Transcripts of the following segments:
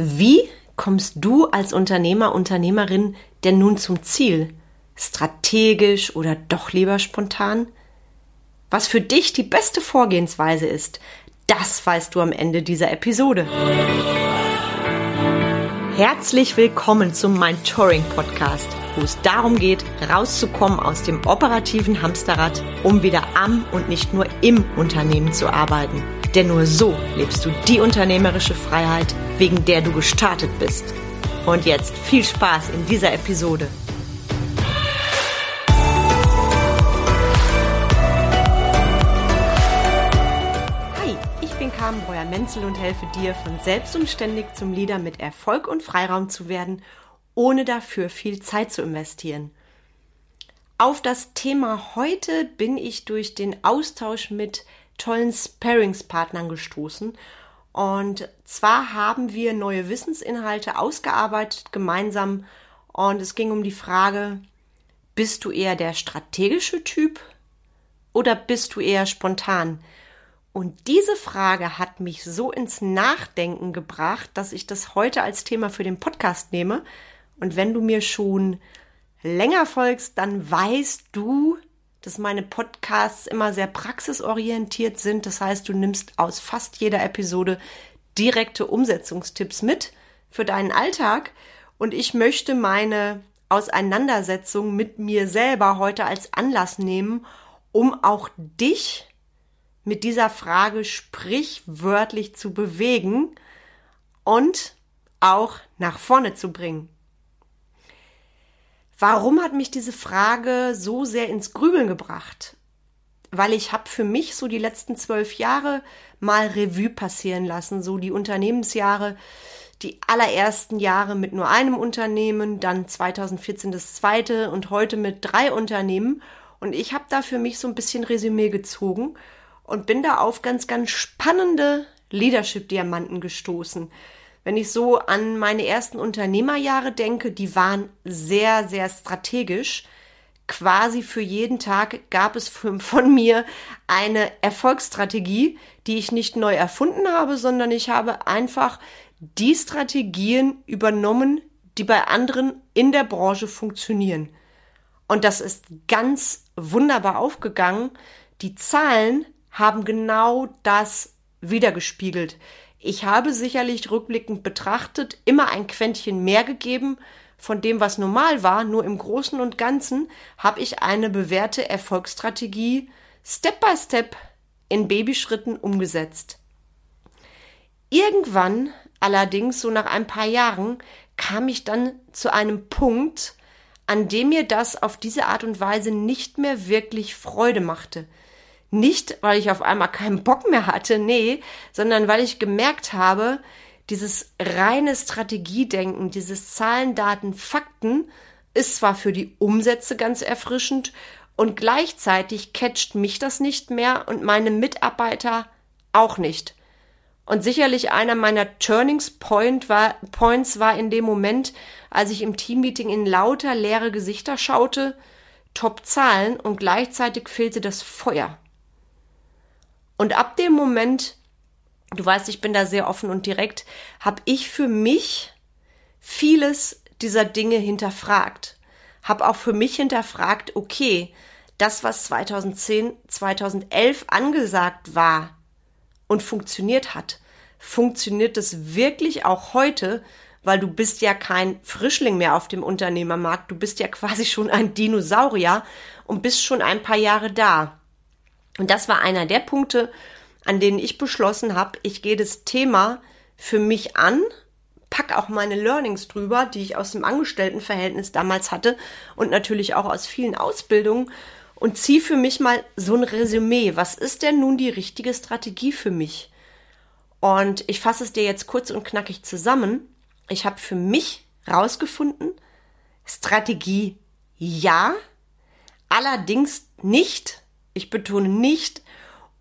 Wie kommst du als Unternehmer, Unternehmerin denn nun zum Ziel? Strategisch oder doch lieber spontan? Was für dich die beste Vorgehensweise ist, das weißt du am Ende dieser Episode. Herzlich willkommen zum Mind Touring Podcast, wo es darum geht, rauszukommen aus dem operativen Hamsterrad, um wieder am und nicht nur im Unternehmen zu arbeiten. Denn nur so lebst du die unternehmerische Freiheit, wegen der du gestartet bist. Und jetzt viel Spaß in dieser Episode. Hi, ich bin Carmen Breuer-Menzel und helfe dir, von selbstunständig zum Leader mit Erfolg und Freiraum zu werden, ohne dafür viel Zeit zu investieren. Auf das Thema heute bin ich durch den Austausch mit tollen Sparingspartnern gestoßen. Und zwar haben wir neue Wissensinhalte ausgearbeitet gemeinsam. Und es ging um die Frage, bist du eher der strategische Typ oder bist du eher spontan? Und diese Frage hat mich so ins Nachdenken gebracht, dass ich das heute als Thema für den Podcast nehme. Und wenn du mir schon länger folgst, dann weißt du, dass meine Podcasts immer sehr praxisorientiert sind. Das heißt, du nimmst aus fast jeder Episode direkte Umsetzungstipps mit für deinen Alltag. Und ich möchte meine Auseinandersetzung mit mir selber heute als Anlass nehmen, um auch dich mit dieser Frage sprichwörtlich zu bewegen und auch nach vorne zu bringen. Warum hat mich diese Frage so sehr ins Grübeln gebracht? Weil ich habe für mich so die letzten zwölf Jahre mal Revue passieren lassen, so die Unternehmensjahre, die allerersten Jahre mit nur einem Unternehmen, dann 2014 das zweite und heute mit drei Unternehmen. Und ich habe da für mich so ein bisschen Resümee gezogen und bin da auf ganz, ganz spannende Leadership-Diamanten gestoßen. Wenn ich so an meine ersten Unternehmerjahre denke, die waren sehr, sehr strategisch. Quasi für jeden Tag gab es von mir eine Erfolgsstrategie, die ich nicht neu erfunden habe, sondern ich habe einfach die Strategien übernommen, die bei anderen in der Branche funktionieren. Und das ist ganz wunderbar aufgegangen. Die Zahlen haben genau das wiedergespiegelt. Ich habe sicherlich rückblickend betrachtet immer ein Quäntchen mehr gegeben von dem, was normal war, nur im Großen und Ganzen habe ich eine bewährte Erfolgsstrategie Step by Step in Babyschritten umgesetzt. Irgendwann, allerdings so nach ein paar Jahren, kam ich dann zu einem Punkt, an dem mir das auf diese Art und Weise nicht mehr wirklich Freude machte. Nicht, weil ich auf einmal keinen Bock mehr hatte, nee, sondern weil ich gemerkt habe, dieses reine Strategiedenken, dieses Zahlen, Daten, Fakten ist zwar für die Umsätze ganz erfrischend und gleichzeitig catcht mich das nicht mehr und meine Mitarbeiter auch nicht. Und sicherlich einer meiner Turnings Point war, Points war in dem Moment, als ich im Teammeeting in lauter leere Gesichter schaute, Top Zahlen und gleichzeitig fehlte das Feuer. Und ab dem Moment, du weißt, ich bin da sehr offen und direkt, habe ich für mich vieles dieser Dinge hinterfragt. Habe auch für mich hinterfragt, okay, das, was 2010, 2011 angesagt war und funktioniert hat, funktioniert es wirklich auch heute, weil du bist ja kein Frischling mehr auf dem Unternehmermarkt, du bist ja quasi schon ein Dinosaurier und bist schon ein paar Jahre da. Und das war einer der Punkte, an denen ich beschlossen habe, ich gehe das Thema für mich an, pack auch meine Learnings drüber, die ich aus dem Angestelltenverhältnis damals hatte und natürlich auch aus vielen Ausbildungen und ziehe für mich mal so ein Resümee. Was ist denn nun die richtige Strategie für mich? Und ich fasse es dir jetzt kurz und knackig zusammen. Ich habe für mich rausgefunden, Strategie ja, allerdings nicht ich betone nicht,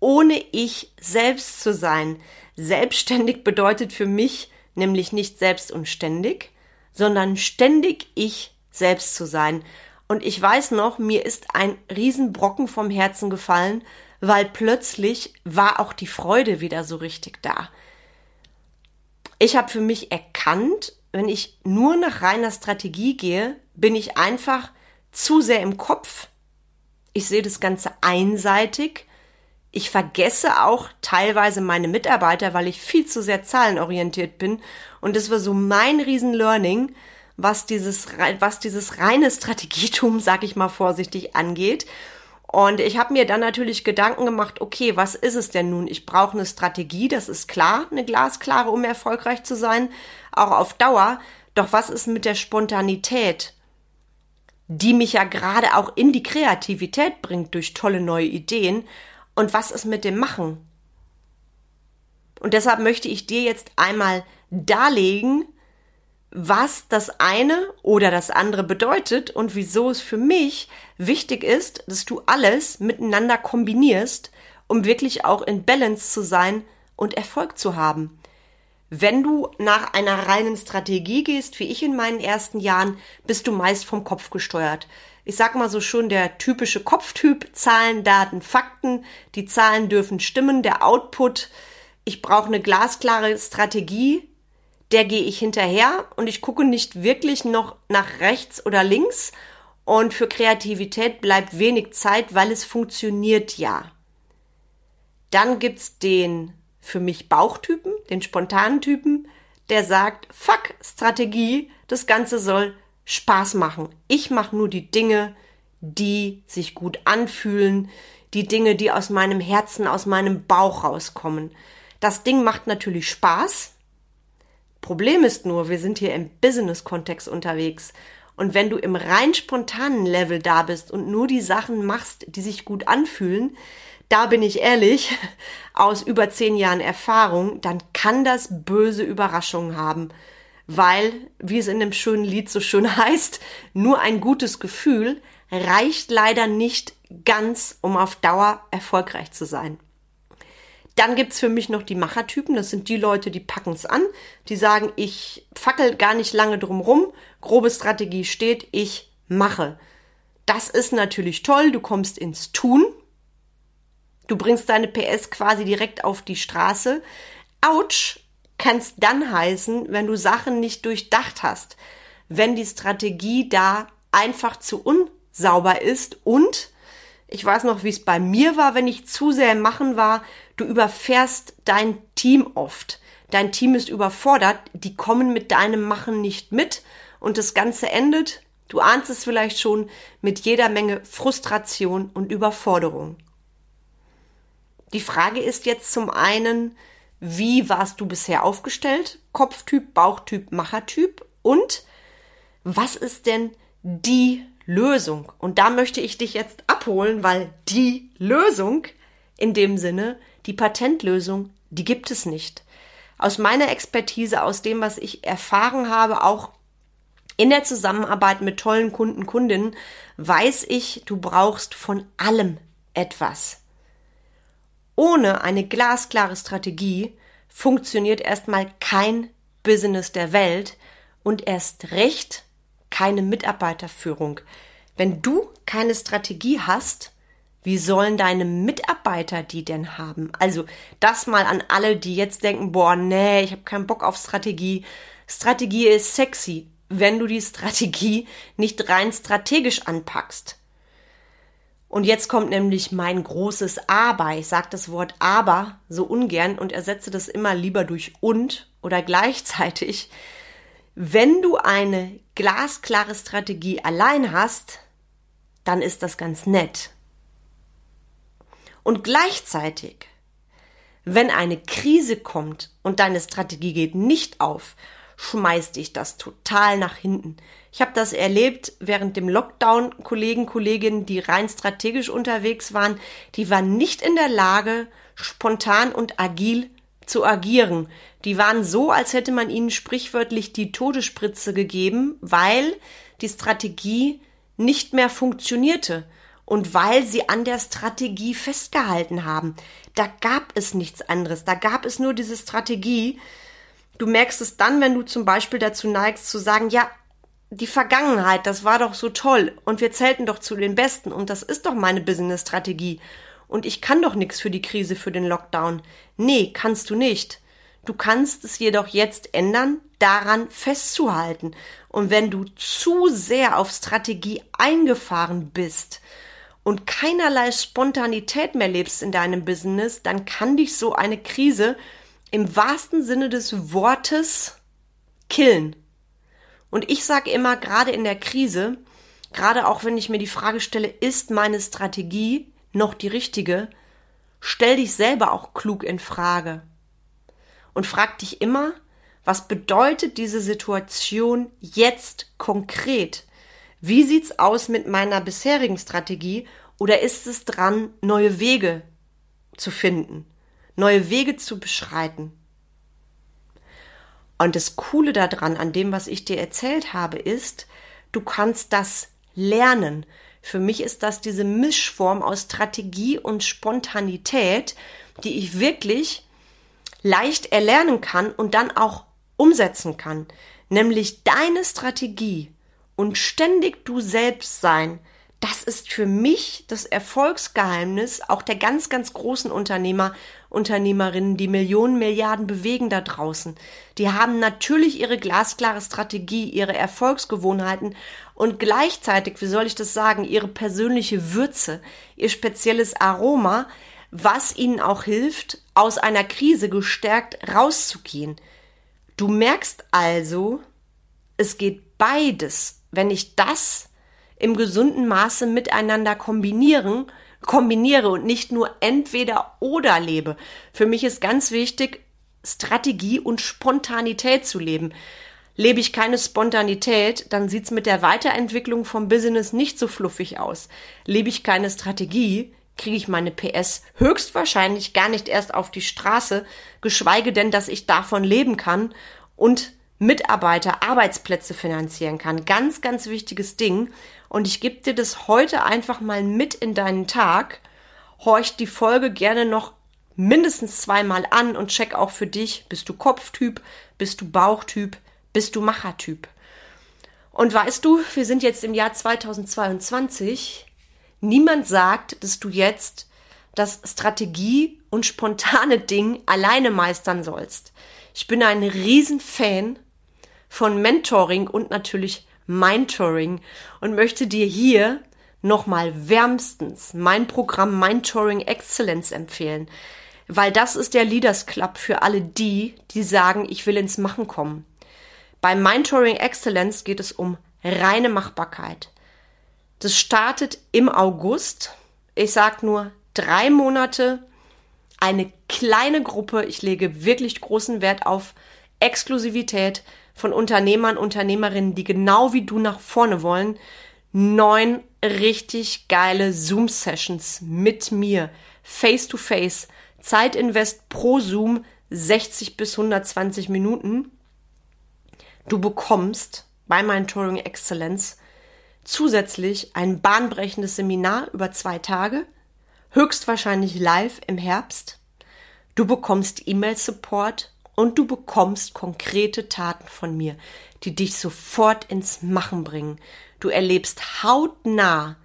ohne ich selbst zu sein. Selbstständig bedeutet für mich nämlich nicht selbst und ständig, sondern ständig ich selbst zu sein. Und ich weiß noch, mir ist ein Riesenbrocken vom Herzen gefallen, weil plötzlich war auch die Freude wieder so richtig da. Ich habe für mich erkannt, wenn ich nur nach reiner Strategie gehe, bin ich einfach zu sehr im Kopf. Ich sehe das Ganze einseitig. Ich vergesse auch teilweise meine Mitarbeiter, weil ich viel zu sehr zahlenorientiert bin. Und das war so mein Riesen-Learning, was dieses, was dieses reine Strategietum, sag ich mal vorsichtig, angeht. Und ich habe mir dann natürlich Gedanken gemacht, okay, was ist es denn nun? Ich brauche eine Strategie, das ist klar, eine glasklare, um erfolgreich zu sein, auch auf Dauer. Doch was ist mit der Spontanität, die mich ja gerade auch in die Kreativität bringt durch tolle neue Ideen? Und was ist mit dem Machen? Und deshalb möchte ich dir jetzt einmal darlegen, was das eine oder das andere bedeutet und wieso es für mich wichtig ist, dass du alles miteinander kombinierst, um wirklich auch in Balance zu sein und Erfolg zu haben. Wenn du nach einer reinen Strategie gehst, wie ich in meinen ersten Jahren, bist du meist vom Kopf gesteuert. Ich sag mal so schon der typische Kopftyp, Zahlen, Daten, Fakten, die Zahlen dürfen stimmen, der Output, ich brauche eine glasklare Strategie, der gehe ich hinterher und ich gucke nicht wirklich noch nach rechts oder links und für Kreativität bleibt wenig Zeit, weil es funktioniert ja. Dann gibt's den für mich Bauchtypen, den spontanen Typen, der sagt, fuck Strategie, das Ganze soll Spaß machen. Ich mache nur die Dinge, die sich gut anfühlen, die Dinge, die aus meinem Herzen, aus meinem Bauch rauskommen. Das Ding macht natürlich Spaß, Problem ist nur, wir sind hier im Business-Kontext unterwegs. Und wenn du im rein spontanen Level da bist und nur die Sachen machst, die sich gut anfühlen, da bin ich ehrlich, aus über zehn Jahren Erfahrung, dann kann das böse Überraschungen haben. Weil, wie es in dem schönen Lied so schön heißt, nur ein gutes Gefühl reicht leider nicht ganz, um auf Dauer erfolgreich zu sein. Dann gibt's für mich noch die Machertypen. Das sind die Leute, die packen's an. Die sagen, ich fackel gar nicht lange drum rum. Grobe Strategie steht, ich mache. Das ist natürlich toll. Du kommst ins Tun. Du bringst deine PS quasi direkt auf die Straße. Autsch kann's dann heißen, wenn du Sachen nicht durchdacht hast. Wenn die Strategie da einfach zu unsauber ist und ich weiß noch, wie es bei mir war, wenn ich zu sehr im Machen war. Du überfährst dein Team oft. Dein Team ist überfordert. Die kommen mit deinem Machen nicht mit. Und das Ganze endet, du ahnst es vielleicht schon, mit jeder Menge Frustration und Überforderung. Die Frage ist jetzt zum einen, wie warst du bisher aufgestellt? Kopftyp, Bauchtyp, Machertyp? Und was ist denn die Lösung. Und da möchte ich dich jetzt abholen, weil die Lösung in dem Sinne, die Patentlösung, die gibt es nicht. Aus meiner Expertise, aus dem, was ich erfahren habe, auch in der Zusammenarbeit mit tollen Kunden, Kundinnen, weiß ich, du brauchst von allem etwas. Ohne eine glasklare Strategie funktioniert erstmal kein Business der Welt und erst recht keine Mitarbeiterführung. Wenn du keine Strategie hast, wie sollen deine Mitarbeiter die denn haben? Also das mal an alle, die jetzt denken, boah, nee, ich habe keinen Bock auf Strategie. Strategie ist sexy, wenn du die Strategie nicht rein strategisch anpackst. Und jetzt kommt nämlich mein großes Aber. Ich sage das Wort aber so ungern und ersetze das immer lieber durch und oder gleichzeitig. Wenn du eine glasklare Strategie allein hast, dann ist das ganz nett. Und gleichzeitig, wenn eine Krise kommt und deine Strategie geht nicht auf, schmeißt dich das total nach hinten. Ich habe das erlebt während dem Lockdown. Kollegen, Kolleginnen, die rein strategisch unterwegs waren, die waren nicht in der Lage, spontan und agil zu agieren. Die waren so, als hätte man ihnen sprichwörtlich die Todesspritze gegeben, weil die Strategie nicht mehr funktionierte und weil sie an der Strategie festgehalten haben. Da gab es nichts anderes, da gab es nur diese Strategie. Du merkst es dann, wenn du zum Beispiel dazu neigst zu sagen, ja, die Vergangenheit, das war doch so toll und wir zählten doch zu den Besten und das ist doch meine Business-Strategie und ich kann doch nichts für die Krise, für den Lockdown. Nee, kannst du nicht. Du kannst es jedoch jetzt ändern, daran festzuhalten. Und wenn du zu sehr auf Strategie eingefahren bist und keinerlei Spontanität mehr lebst in deinem Business, dann kann dich so eine Krise im wahrsten Sinne des Wortes killen. Und ich sage immer, gerade in der Krise, gerade auch wenn ich mir die Frage stelle, ist meine Strategie noch die richtige, stell dich selber auch klug in Frage. Und frag dich immer, was bedeutet diese Situation jetzt konkret? Wie sieht's aus mit meiner bisherigen Strategie oder ist es dran, neue Wege zu finden, neue Wege zu beschreiten? Und das Coole daran, an dem, was ich dir erzählt habe, ist, du kannst das lernen. Für mich ist das diese Mischform aus Strategie und Spontanität, die ich wirklich leicht erlernen kann und dann auch umsetzen kann. Nämlich deine Strategie und ständig du selbst sein. Das ist für mich das Erfolgsgeheimnis auch der ganz, ganz großen Unternehmer, Unternehmerinnen, die Millionen, Milliarden bewegen da draußen. Die haben natürlich ihre glasklare Strategie, ihre Erfolgsgewohnheiten und gleichzeitig, wie soll ich das sagen, ihre persönliche Würze, ihr spezielles Aroma, was ihnen auch hilft, aus einer Krise gestärkt rauszugehen. Du merkst also, es geht beides, wenn ich das im gesunden Maße miteinander kombinieren, kombiniere und nicht nur entweder oder lebe. Für mich ist ganz wichtig, Strategie und Spontanität zu leben. Lebe ich keine Spontanität, dann sieht's mit der Weiterentwicklung vom Business nicht so fluffig aus. Lebe ich keine Strategie, kriege ich meine PS höchstwahrscheinlich gar nicht erst auf die Straße, geschweige denn, dass ich davon leben kann und Mitarbeiter, Arbeitsplätze finanzieren kann. Ganz, ganz wichtiges Ding. Und ich gebe dir das heute einfach mal mit in deinen Tag. Horch die Folge gerne noch mindestens zweimal an und check auch für dich, bist du Kopftyp, bist du Bauchtyp, bist du Machertyp. Und weißt du, wir sind jetzt im Jahr 2022 Niemand sagt, dass du jetzt das Strategie und spontane Ding alleine meistern sollst. Ich bin ein Riesenfan von Mentoring und natürlich Mindtoring und möchte dir hier nochmal wärmstens mein Programm Mindtoring Excellence empfehlen, weil das ist der Leaders Club für alle die, die sagen, ich will ins Machen kommen. Bei Mindtoring Excellence geht es um reine Machbarkeit. Das startet im August. Ich sag nur drei Monate, eine kleine Gruppe. Ich lege wirklich großen Wert auf Exklusivität von Unternehmern, Unternehmerinnen, die genau wie du nach vorne wollen. Neun richtig geile Zoom-Sessions mit mir, face to face, Zeitinvest pro Zoom 60 bis 120 Minuten. Du bekommst bei Mentoring Excellence zusätzlich ein bahnbrechendes Seminar über zwei Tage, höchstwahrscheinlich live im Herbst. Du bekommst E-Mail-Support und du bekommst konkrete Taten von mir, die dich sofort ins Machen bringen. Du erlebst hautnah,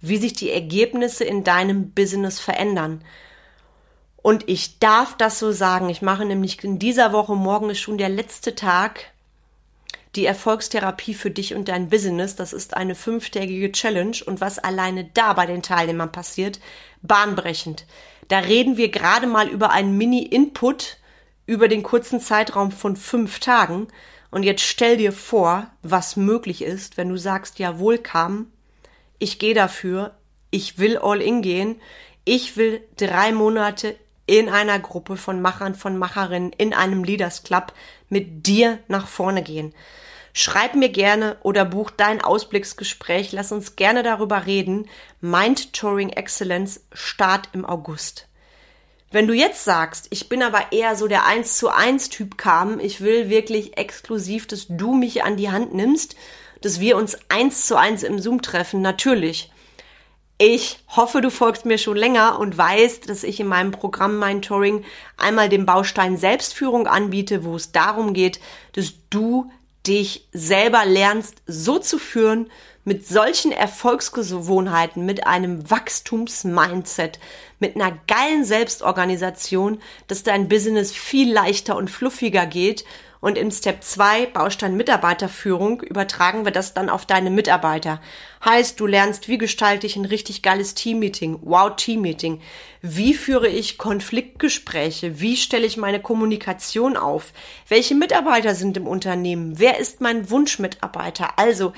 wie sich die Ergebnisse in deinem Business verändern. Und ich darf das so sagen. Ich mache nämlich in dieser Woche, morgen ist schon der letzte Tag die Erfolgstherapie für dich und dein Business. Das ist eine fünftägige Challenge und was alleine da bei den Teilnehmern passiert, bahnbrechend. Da reden wir gerade mal über einen Mini-Input über den kurzen Zeitraum von fünf Tagen. Und jetzt stell dir vor, was möglich ist, wenn du sagst, jawohl kam, ich gehe dafür, ich will all in gehen, ich will drei Monate in einer Gruppe von Machern, von Macherinnen, in einem Leaders Club mit dir nach vorne gehen. Schreib mir gerne oder buch dein Ausblicksgespräch. Lass uns gerne darüber reden. Mind Touring Excellence Start im August. Wenn du jetzt sagst, ich bin aber eher so der 1 zu 1 Typ kam, ich will wirklich exklusiv, dass du mich an die Hand nimmst, dass wir uns 1 zu 1 im Zoom treffen, natürlich. Ich hoffe, du folgst mir schon länger und weißt, dass ich in meinem Programm Mentoring einmal den Baustein Selbstführung anbiete, wo es darum geht, dass du dich selber lernst so zu führen, mit solchen Erfolgsgewohnheiten, mit einem Wachstumsmindset, mit einer geilen Selbstorganisation, dass dein Business viel leichter und fluffiger geht und im Step 2, Baustein Mitarbeiterführung, übertragen wir das dann auf deine Mitarbeiter. Heißt, du lernst, wie gestalte ich ein richtig geiles Teammeeting, wow Teammeeting, wie führe ich Konfliktgespräche, wie stelle ich meine Kommunikation auf, welche Mitarbeiter sind im Unternehmen, wer ist mein Wunschmitarbeiter. Also,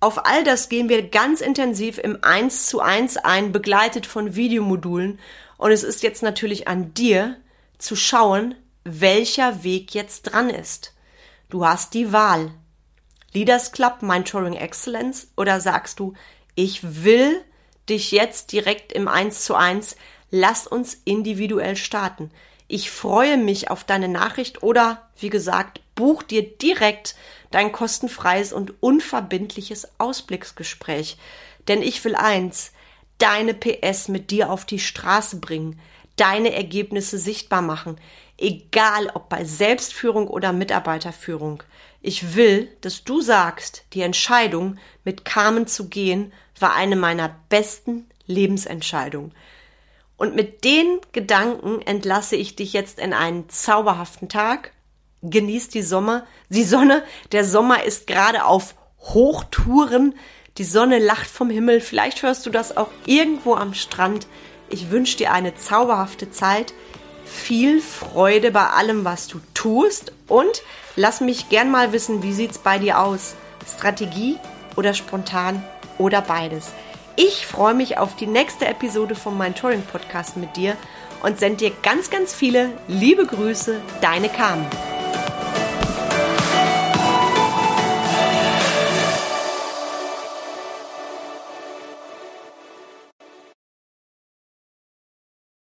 auf all das gehen wir ganz intensiv im 1 zu 1 ein, begleitet von Videomodulen. Und es ist jetzt natürlich an dir zu schauen, welcher Weg jetzt dran ist. Du hast die Wahl. Leaders Club, Mentoring Excellence oder sagst du, ich will dich jetzt direkt im 1 zu 1, lass uns individuell starten. Ich freue mich auf deine Nachricht oder, wie gesagt, buch dir direkt dein kostenfreies und unverbindliches Ausblicksgespräch. Denn ich will eins, deine PS mit dir auf die Straße bringen, deine Ergebnisse sichtbar machen egal ob bei Selbstführung oder Mitarbeiterführung. Ich will, dass du sagst, die Entscheidung, mit Carmen zu gehen, war eine meiner besten Lebensentscheidungen. Und mit den Gedanken entlasse ich dich jetzt in einen zauberhaften Tag. Genieß die Sommer, die Sonne. Der Sommer ist gerade auf Hochtouren. Die Sonne lacht vom Himmel. Vielleicht hörst du das auch irgendwo am Strand. Ich wünsche dir eine zauberhafte Zeit viel Freude bei allem, was du tust und lass mich gern mal wissen, wie sieht's bei dir aus? Strategie oder spontan oder beides? Ich freue mich auf die nächste Episode vom Mentoring Podcast mit dir und sende dir ganz, ganz viele liebe Grüße, deine Carmen.